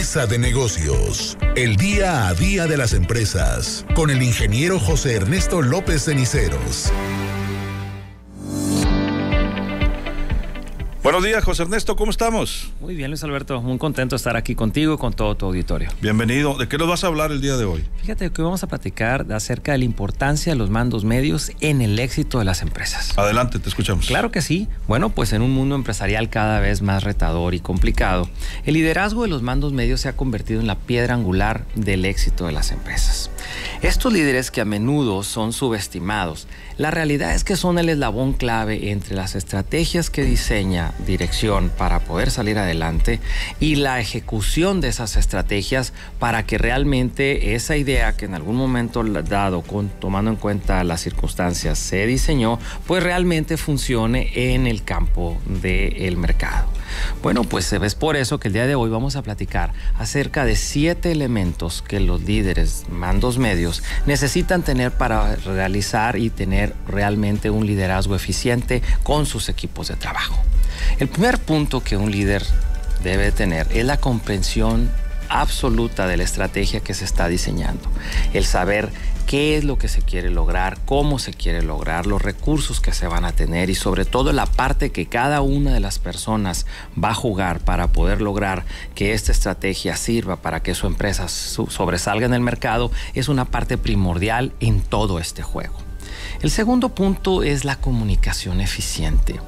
De Negocios, el día a día de las empresas, con el ingeniero José Ernesto López Ceniceros. Buenos días, José Ernesto, ¿cómo estamos? Muy bien, Luis Alberto, muy contento de estar aquí contigo y con todo tu auditorio. Bienvenido. ¿De qué nos vas a hablar el día de hoy? Fíjate que hoy vamos a platicar acerca de la importancia de los mandos medios en el éxito de las empresas. Adelante, te escuchamos. Claro que sí. Bueno, pues en un mundo empresarial cada vez más retador y complicado, el liderazgo de los mandos medios se ha convertido en la piedra angular del éxito de las empresas. Estos líderes que a menudo son subestimados, la realidad es que son el eslabón clave entre las estrategias que diseña dirección para poder salir adelante y la ejecución de esas estrategias para que realmente esa idea que en algún momento dado, tomando en cuenta las circunstancias, se diseñó, pues realmente funcione en el campo del mercado. Bueno, pues es por eso que el día de hoy vamos a platicar acerca de siete elementos que los líderes, mandos medios, necesitan tener para realizar y tener realmente un liderazgo eficiente con sus equipos de trabajo. El primer punto que un líder debe tener es la comprensión absoluta de la estrategia que se está diseñando. El saber qué es lo que se quiere lograr, cómo se quiere lograr, los recursos que se van a tener y sobre todo la parte que cada una de las personas va a jugar para poder lograr que esta estrategia sirva para que su empresa sobresalga en el mercado es una parte primordial en todo este juego. El segundo punto es la comunicación eficiente.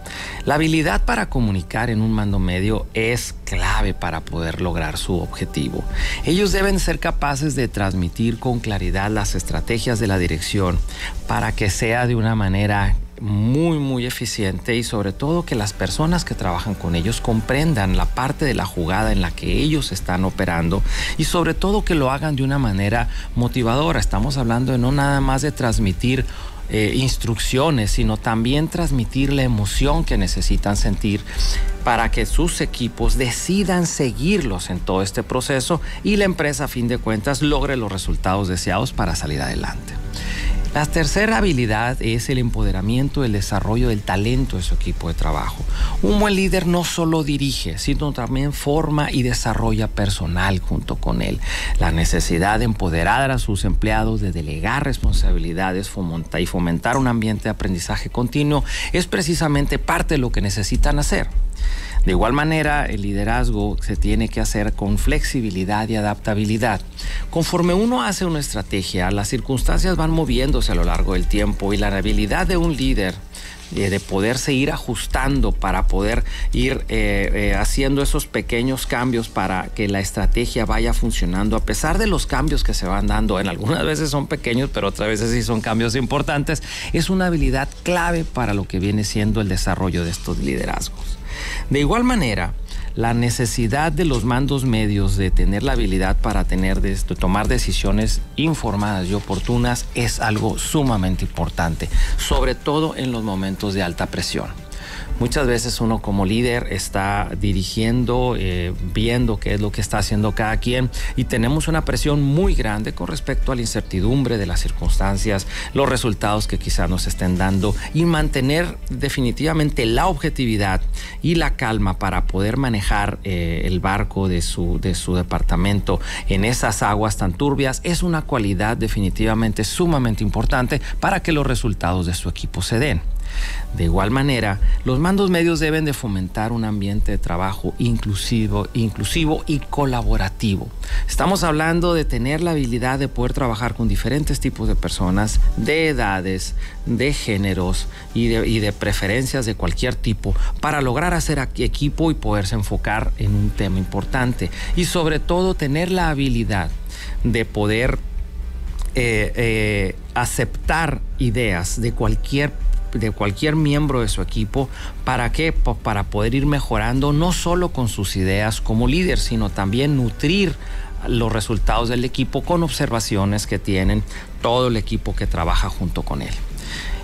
La habilidad para comunicar en un mando medio es clave para poder lograr su objetivo. Ellos deben ser capaces de transmitir con claridad las estrategias de la dirección para que sea de una manera muy muy eficiente y sobre todo que las personas que trabajan con ellos comprendan la parte de la jugada en la que ellos están operando y sobre todo que lo hagan de una manera motivadora. Estamos hablando de no nada más de transmitir eh, instrucciones, sino también transmitir la emoción que necesitan sentir para que sus equipos decidan seguirlos en todo este proceso y la empresa a fin de cuentas logre los resultados deseados para salir adelante. La tercera habilidad es el empoderamiento, el desarrollo del talento de su equipo de trabajo. Un buen líder no solo dirige, sino también forma y desarrolla personal junto con él. La necesidad de empoderar a sus empleados, de delegar responsabilidades y fomentar un ambiente de aprendizaje continuo es precisamente parte de lo que necesitan hacer. De igual manera, el liderazgo se tiene que hacer con flexibilidad y adaptabilidad. Conforme uno hace una estrategia, las circunstancias van moviéndose a lo largo del tiempo y la habilidad de un líder eh, de poderse ir ajustando para poder ir eh, eh, haciendo esos pequeños cambios para que la estrategia vaya funcionando a pesar de los cambios que se van dando. En algunas veces son pequeños pero otras veces sí son cambios importantes. Es una habilidad clave para lo que viene siendo el desarrollo de estos liderazgos de igual manera, la necesidad de los mandos medios de tener la habilidad para tener tomar decisiones informadas y oportunas es algo sumamente importante, sobre todo en los momentos de alta presión. Muchas veces uno como líder está dirigiendo, eh, viendo qué es lo que está haciendo cada quien y tenemos una presión muy grande con respecto a la incertidumbre de las circunstancias, los resultados que quizá nos estén dando y mantener definitivamente la objetividad y la calma para poder manejar eh, el barco de su departamento en esas aguas tan turbias es una cualidad definitivamente sumamente importante para que los resultados de su equipo se den. De igual manera, los mandos medios deben de fomentar un ambiente de trabajo inclusivo, inclusivo y colaborativo. Estamos hablando de tener la habilidad de poder trabajar con diferentes tipos de personas, de edades, de géneros y de, preferencias de cualquier tipo para lograr hacer equipo y poderse enfocar en un tema importante. Y sobre todo tener la habilidad de poder eh, eh, aceptar ideas de cualquier de cualquier miembro de su equipo. ¿Para qué? para poder ir mejorando no solo con sus ideas como líder, sino también nutrir los resultados del equipo con observaciones que tienen todo el equipo que trabaja junto con él.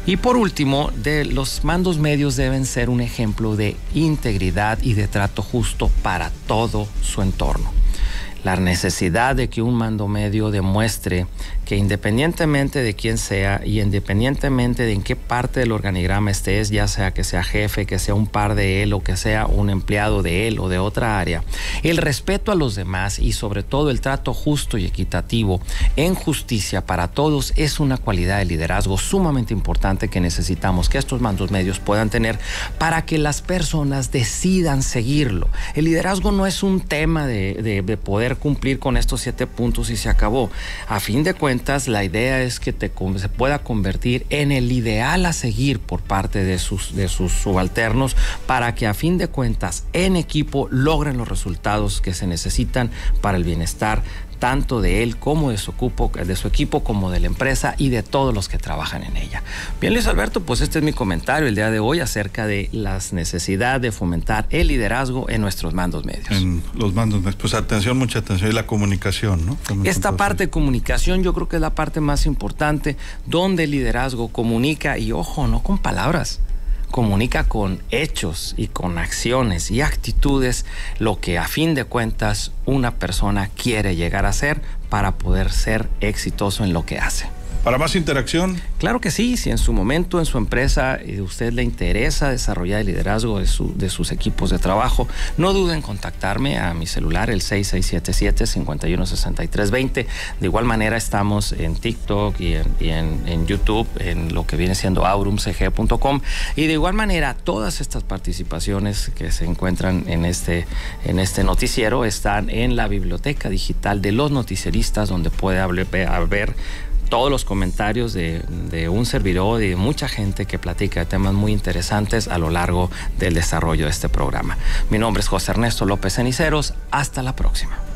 Y por último, de los mandos medios deben ser un ejemplo de integridad y de trato justo para todo su entorno. la necesidad de que un mando medio demuestre que independientemente de quién sea y independientemente de en qué parte del organigrama estés, ya sea que sea jefe, que sea un par de él o que sea un empleado de él o de otra área, el respeto a los demás y sobre todo el trato justo y equitativo en justicia para todos es una cualidad de liderazgo sumamente importante que necesitamos que estos mandos medios puedan tener para que las personas decidan seguirlo. El liderazgo no es un tema de, de poder cumplir con estos siete puntos y se acabó. A fin de cuentas, la idea es que te, se pueda convertir en el ideal a seguir por parte de sus, de sus subalternos para que a fin de cuentas en equipo logren los resultados que se necesitan para el bienestar tanto de él como de su, equipo, de su equipo, como de la empresa y de todos los que trabajan en ella. Bien, Luis Alberto, pues este es mi comentario el día de hoy acerca de las necesidad de fomentar el liderazgo en nuestros mandos medios. En los mandos medios, pues atención, mucha atención y la comunicación, ¿no? Esta parte de comunicación yo creo que es la parte más importante donde el liderazgo comunica y ojo, no con palabras comunica con hechos y con acciones y actitudes lo que a fin de cuentas una persona quiere llegar a ser para poder ser exitoso en lo que hace. Para más interacción. Claro que sí, si en su momento en su empresa eh, usted le interesa desarrollar el liderazgo de, de sus equipos de trabajo, no duden en contactarme a mi celular, el 6677-516320. De igual manera estamos en TikTok y en, YouTube, en lo que viene siendo aurumcg.com. Y de igual manera, todas estas participaciones que se encuentran en este, en este noticiero están en la biblioteca digital de los noticieristas, donde puede haber todos los comentarios de, un servidor y de mucha gente que platica temas muy interesantes a lo largo del desarrollo de este programa. Mi nombre es José Ernesto López Ceniceros. Hasta la próxima.